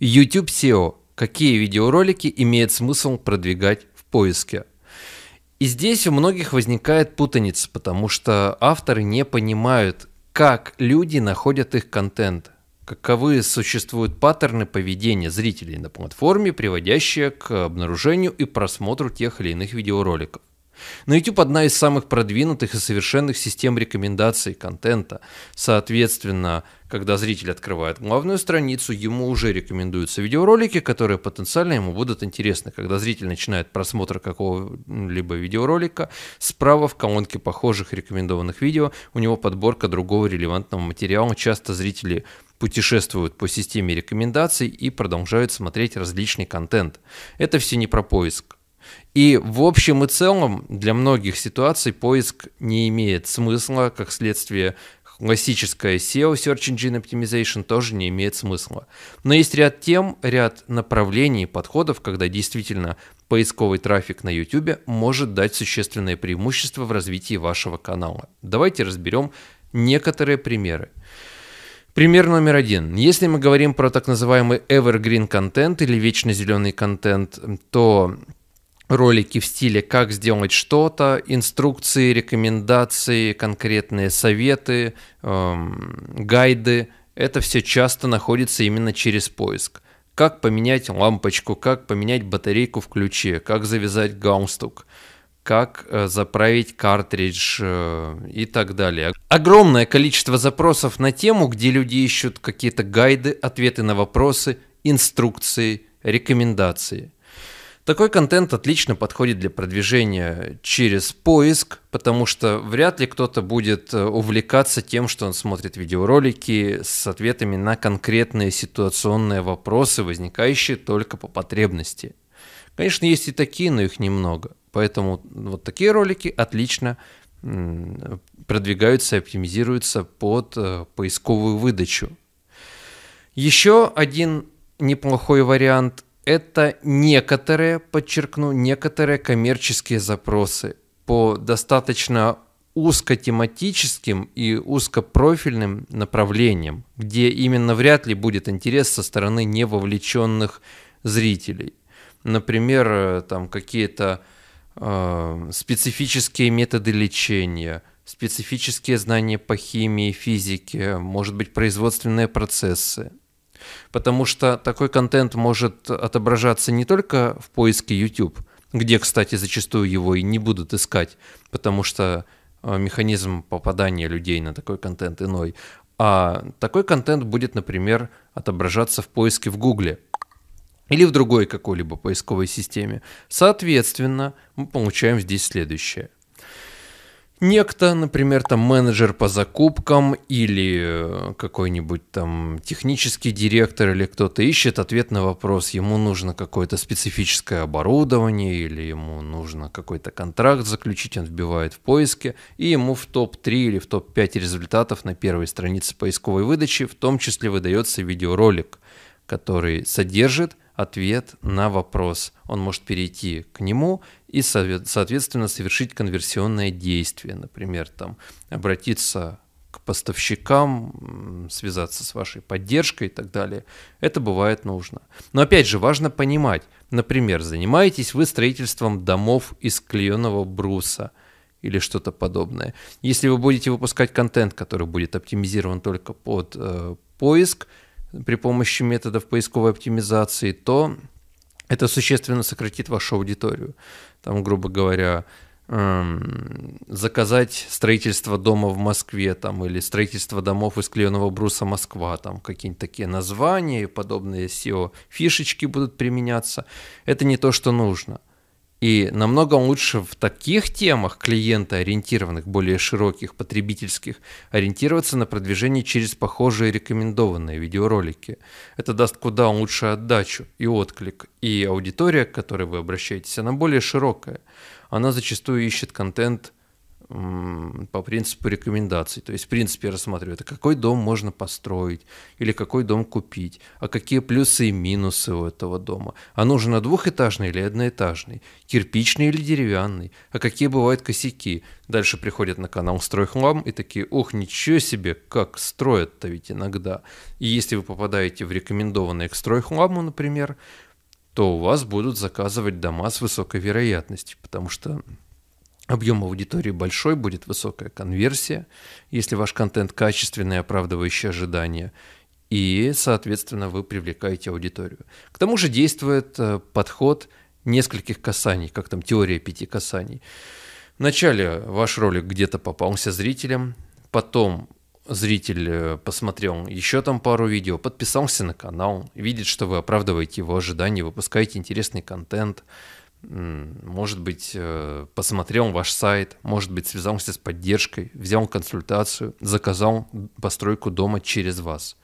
YouTube SEO. Какие видеоролики имеет смысл продвигать в поиске? И здесь у многих возникает путаница, потому что авторы не понимают, как люди находят их контент, каковы существуют паттерны поведения зрителей на платформе, приводящие к обнаружению и просмотру тех или иных видеороликов. Но YouTube одна из самых продвинутых и совершенных систем рекомендаций контента. Соответственно, когда зритель открывает главную страницу, ему уже рекомендуются видеоролики, которые потенциально ему будут интересны. Когда зритель начинает просмотр какого-либо видеоролика, справа в колонке похожих рекомендованных видео у него подборка другого релевантного материала. Часто зрители путешествуют по системе рекомендаций и продолжают смотреть различный контент. Это все не про поиск. И в общем и целом для многих ситуаций поиск не имеет смысла, как следствие классическая SEO, Search Engine Optimization, тоже не имеет смысла. Но есть ряд тем, ряд направлений, подходов, когда действительно поисковый трафик на YouTube может дать существенное преимущество в развитии вашего канала. Давайте разберем некоторые примеры. Пример номер один. Если мы говорим про так называемый evergreen контент или вечно зеленый контент, то ролики в стиле «Как сделать что-то», инструкции, рекомендации, конкретные советы, эм, гайды. Это все часто находится именно через поиск. Как поменять лампочку, как поменять батарейку в ключе, как завязать галстук, как э, заправить картридж э, и так далее. Огромное количество запросов на тему, где люди ищут какие-то гайды, ответы на вопросы, инструкции, рекомендации – такой контент отлично подходит для продвижения через поиск, потому что вряд ли кто-то будет э, увлекаться тем, что он смотрит видеоролики с ответами на конкретные ситуационные вопросы, возникающие только по потребности. Конечно, есть и такие, но их немного. Поэтому вот такие ролики отлично продвигаются и оптимизируются под э, поисковую выдачу. Еще один неплохой вариант это некоторые, подчеркну, некоторые коммерческие запросы по достаточно узкотематическим и узкопрофильным направлениям, где именно вряд ли будет интерес со стороны невовлеченных зрителей. Например, э, там какие-то э, специфические методы лечения, специфические знания по химии, физике, может быть, производственные процессы потому что такой контент может отображаться не только в поиске YouTube, где, кстати, зачастую его и не будут искать, потому что э, механизм попадания людей на такой контент иной, а такой контент будет, например, отображаться в поиске в Гугле или в другой какой-либо поисковой системе. Соответственно, мы получаем здесь следующее. Некто, например, там менеджер по закупкам или э, какой-нибудь там технический директор или кто-то ищет ответ на вопрос, ему нужно какое-то специфическое оборудование или ему нужно какой-то контракт заключить, он вбивает в поиске, и ему в топ-3 или в топ-5 результатов на первой странице поисковой выдачи в том числе выдается видеоролик, который содержит ответ на вопрос. Он может перейти к нему и, соответственно, совершить конверсионное действие. Например, там, обратиться к поставщикам, связаться с вашей поддержкой и так далее. Это бывает нужно. Но опять же, важно понимать, например, занимаетесь вы строительством домов из клееного бруса или что-то подобное. Если вы будете выпускать контент, который будет оптимизирован только под э, поиск, при помощи методов поисковой оптимизации, то это существенно сократит вашу аудиторию. Там, грубо говоря, эм, заказать строительство дома в Москве там, или строительство домов из клееного бруса Москва, там какие-нибудь такие названия и подобные SEO-фишечки будут применяться. Это не то, что нужно. И намного лучше в таких темах клиента ориентированных, более широких, потребительских, ориентироваться на продвижение через похожие рекомендованные видеоролики. Это даст куда лучше отдачу и отклик. И аудитория, к которой вы обращаетесь, она более широкая. Она зачастую ищет контент по принципу рекомендаций. То есть, в принципе, рассматривают, а какой дом можно построить или какой дом купить, а какие плюсы и минусы у этого дома, а нужен двухэтажный или одноэтажный, кирпичный или деревянный, а какие бывают косяки. Дальше приходят на канал Стройхлам и такие, ох, ничего себе, как строят-то ведь иногда. И если вы попадаете в рекомендованные к Стройхламу, например, то у вас будут заказывать дома с высокой вероятностью, потому что объем аудитории большой, будет высокая конверсия, если ваш контент качественный, оправдывающий ожидания, и, соответственно, вы привлекаете аудиторию. К тому же действует э, подход нескольких касаний, как там теория пяти касаний. Вначале ваш ролик где-то попался зрителям, потом зритель э, посмотрел еще там пару видео, подписался на канал, видит, что вы оправдываете его ожидания, выпускаете интересный контент, может быть, э, посмотрел ваш сайт, может быть, связался с поддержкой, взял консультацию, заказал постройку дома через вас.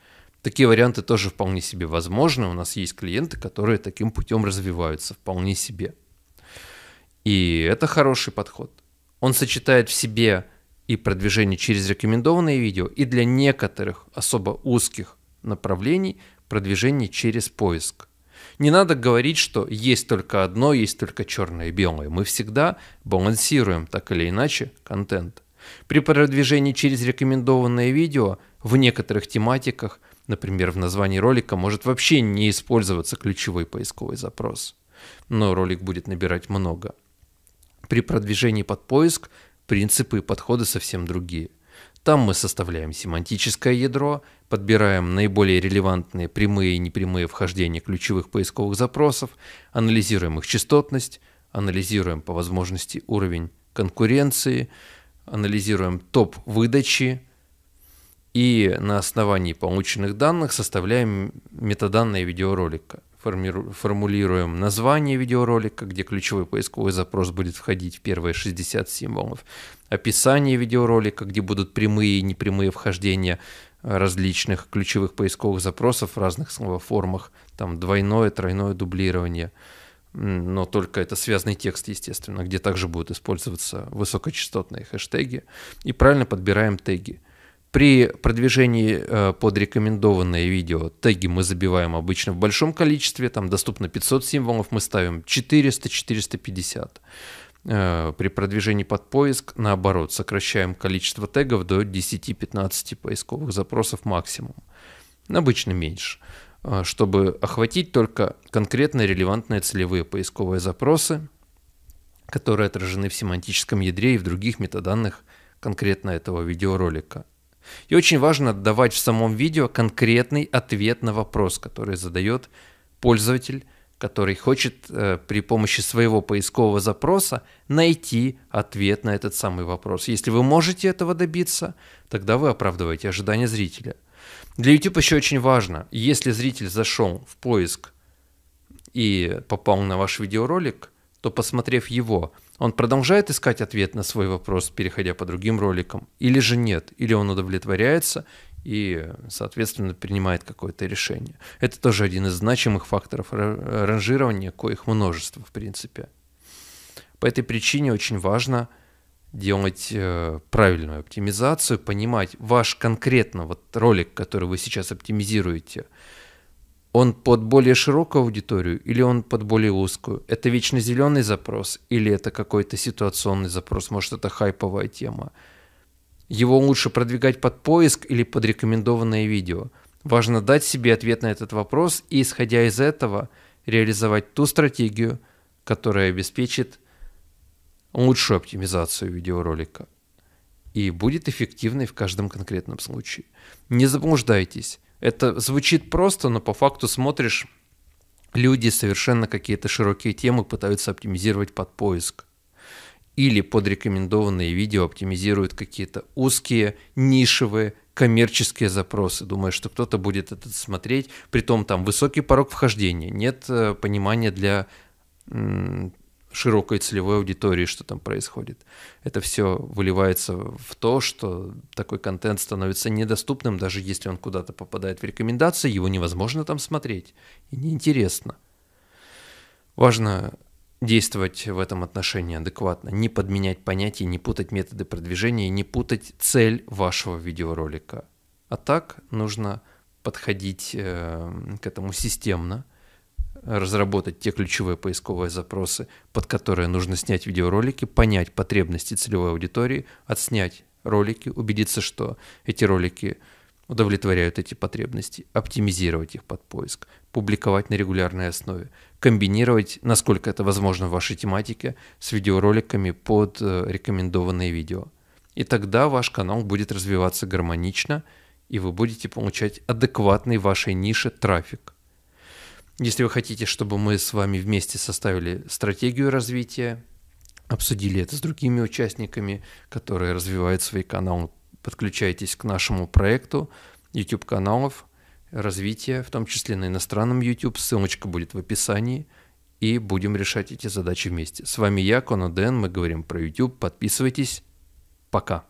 Такие варианты тоже вполне себе возможны. У нас есть клиенты, которые таким путем развиваются вполне себе. И это хороший подход. Он сочетает в себе и продвижение через рекомендованные видео, и для некоторых особо узких направлений продвижение через поиск. Не надо говорить, что есть только одно, есть только черное и белое. Мы всегда балансируем так или иначе контент. При продвижении через рекомендованное видео в некоторых тематиках, например, в названии ролика, может вообще не использоваться ключевой поисковый запрос. Но ролик будет набирать много. При продвижении под поиск принципы и подходы совсем другие. Там мы составляем семантическое ядро, подбираем наиболее релевантные прямые и непрямые вхождения ключевых поисковых запросов, анализируем их частотность, анализируем по возможности уровень конкуренции, анализируем топ выдачи и на основании полученных данных составляем метаданные видеоролика формулируем название видеоролика, где ключевой поисковый запрос будет входить в первые 60 символов, описание видеоролика, где будут прямые и непрямые вхождения различных ключевых поисковых запросов в разных словоформах, там двойное, тройное дублирование, но только это связанный текст, естественно, где также будут использоваться высокочастотные хэштеги, и правильно подбираем теги – при продвижении э, под рекомендованное видео теги мы забиваем обычно в большом количестве, там доступно 500 символов, мы ставим 400-450. Э, при продвижении под поиск, наоборот, сокращаем количество тегов до 10-15 поисковых запросов максимум. Обычно меньше, э, чтобы охватить только конкретно релевантные целевые поисковые запросы, которые отражены в семантическом ядре и в других метаданных конкретно этого видеоролика. И очень важно давать в самом видео конкретный ответ на вопрос, который задает пользователь, который хочет э, при помощи своего поискового запроса найти ответ на этот самый вопрос. Если вы можете этого добиться, тогда вы оправдываете ожидания зрителя. Для YouTube еще очень важно, если зритель зашел в поиск и попал на ваш видеоролик, то посмотрев его, он продолжает искать ответ на свой вопрос, переходя по другим роликам, или же нет, или он удовлетворяется и, соответственно, принимает какое-то решение. Это тоже один из значимых факторов ранжирования, коих множество, в принципе. По этой причине очень важно делать э, правильную оптимизацию, понимать ваш конкретно вот ролик, который вы сейчас оптимизируете – он под более широкую аудиторию или он под более узкую? Это вечно зеленый запрос или это какой-то ситуационный запрос? Может, это хайповая тема? Его лучше продвигать под поиск или под рекомендованное видео? Важно дать себе ответ на этот вопрос и, исходя из этого, реализовать ту стратегию, которая обеспечит лучшую оптимизацию видеоролика и будет эффективной в каждом конкретном случае. Не заблуждайтесь. Это звучит просто, но по факту смотришь, люди совершенно какие-то широкие темы пытаются оптимизировать под поиск. Или под рекомендованные видео оптимизируют какие-то узкие, нишевые, коммерческие запросы, думая, что кто-то будет это смотреть. Притом там высокий порог вхождения, нет э, понимания для широкой целевой аудитории, что там происходит. Это все выливается в то, что такой контент становится недоступным, даже если он куда-то попадает в рекомендации, его невозможно там смотреть и неинтересно. Важно действовать в этом отношении адекватно, не подменять понятия, не путать методы продвижения, не путать цель вашего видеоролика. А так нужно подходить э, к этому системно, разработать те ключевые поисковые запросы, под которые нужно снять видеоролики, понять потребности целевой аудитории, отснять ролики, убедиться, что эти ролики удовлетворяют эти потребности, оптимизировать их под поиск, публиковать на регулярной основе, комбинировать, насколько это возможно в вашей тематике, с видеороликами под э, рекомендованные видео. И тогда ваш канал будет развиваться гармонично, и вы будете получать адекватный вашей нише трафик. Если вы хотите, чтобы мы с вами вместе составили стратегию развития, обсудили это с другими участниками, которые развивают свои каналы, подключайтесь к нашему проекту YouTube каналов развития, в том числе на иностранном YouTube. Ссылочка будет в описании. И будем решать эти задачи вместе. С вами я, Коноден. Мы говорим про YouTube. Подписывайтесь. Пока.